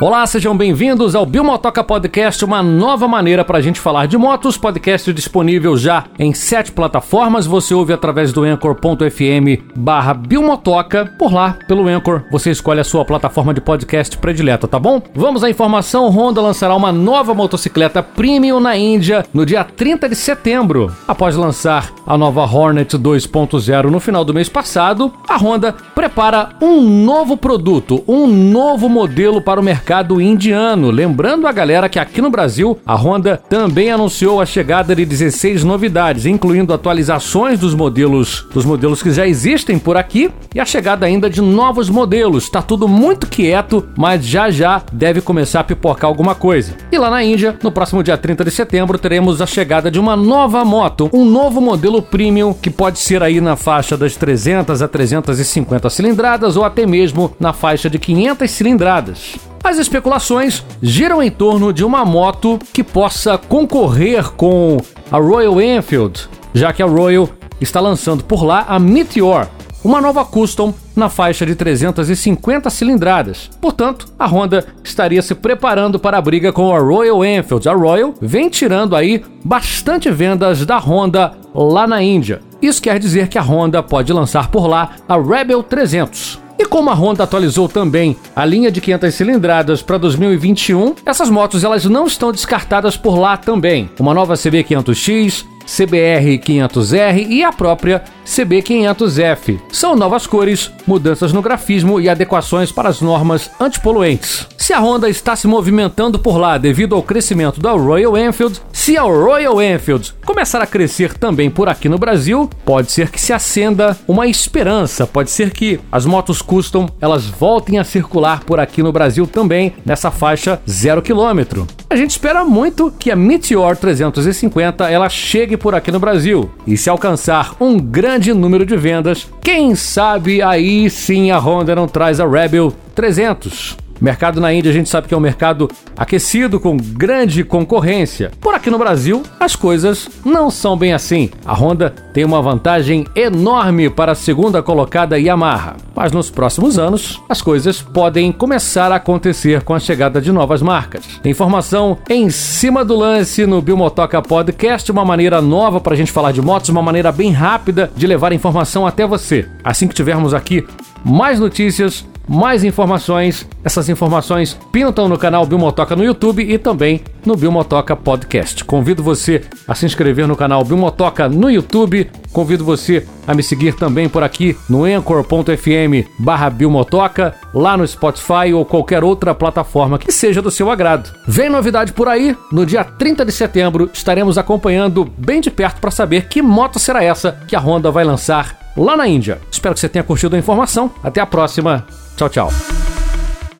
Olá, sejam bem-vindos ao Bilmotoca Podcast, uma nova maneira para a gente falar de motos. Podcast disponível já em sete plataformas. Você ouve através do Anchor.fm barra Bilmotoca. Por lá, pelo Anchor, você escolhe a sua plataforma de podcast predileta, tá bom? Vamos à informação. Honda lançará uma nova motocicleta premium na Índia no dia 30 de setembro. Após lançar a nova Hornet 2.0 no final do mês passado, a Honda prepara um novo produto, um novo modelo para o mercado mercado indiano. Lembrando a galera que aqui no Brasil a Honda também anunciou a chegada de 16 novidades, incluindo atualizações dos modelos dos modelos que já existem por aqui e a chegada ainda de novos modelos. Tá tudo muito quieto, mas já já deve começar a pipocar alguma coisa. E lá na Índia, no próximo dia 30 de setembro, teremos a chegada de uma nova moto, um novo modelo premium que pode ser aí na faixa das 300 a 350 cilindradas ou até mesmo na faixa de 500 cilindradas. As especulações giram em torno de uma moto que possa concorrer com a Royal Enfield, já que a Royal está lançando por lá a Meteor, uma nova custom na faixa de 350 cilindradas. Portanto, a Honda estaria se preparando para a briga com a Royal Enfield. A Royal vem tirando aí bastante vendas da Honda lá na Índia. Isso quer dizer que a Honda pode lançar por lá a Rebel 300. E como a Honda atualizou também a linha de 500 cilindradas para 2021, essas motos elas não estão descartadas por lá também. Uma nova CB500X, CBR 500R e a própria CB 500F. São novas cores, mudanças no grafismo e adequações para as normas antipoluentes. Se a Honda está se movimentando por lá devido ao crescimento da Royal Enfield, se a Royal Enfield começar a crescer também por aqui no Brasil, pode ser que se acenda uma esperança, pode ser que as motos custom elas voltem a circular por aqui no Brasil também nessa faixa 0 km. A gente espera muito que a Meteor 350 ela chegue por aqui no Brasil e se alcançar um grande número de vendas, quem sabe aí sim a Honda não traz a Rebel 300. Mercado na Índia a gente sabe que é um mercado aquecido com grande concorrência. Por aqui no Brasil, as coisas não são bem assim. A Honda tem uma vantagem enorme para a segunda colocada Yamaha. Mas nos próximos anos, as coisas podem começar a acontecer com a chegada de novas marcas. Informação em cima do lance no Bilmotoca Podcast, uma maneira nova para a gente falar de motos, uma maneira bem rápida de levar informação até você. Assim que tivermos aqui mais notícias, mais informações. Essas informações pintam no canal Bilmotoca no YouTube e também no Bilmotoca Podcast. Convido você a se inscrever no canal Bilmotoca no YouTube. Convido você a me seguir também por aqui no anchor.fm barra Bilmotoca, lá no Spotify ou qualquer outra plataforma que seja do seu agrado. Vem novidade por aí, no dia 30 de setembro estaremos acompanhando bem de perto para saber que moto será essa que a Honda vai lançar lá na Índia. Espero que você tenha curtido a informação. Até a próxima. Tchau, tchau.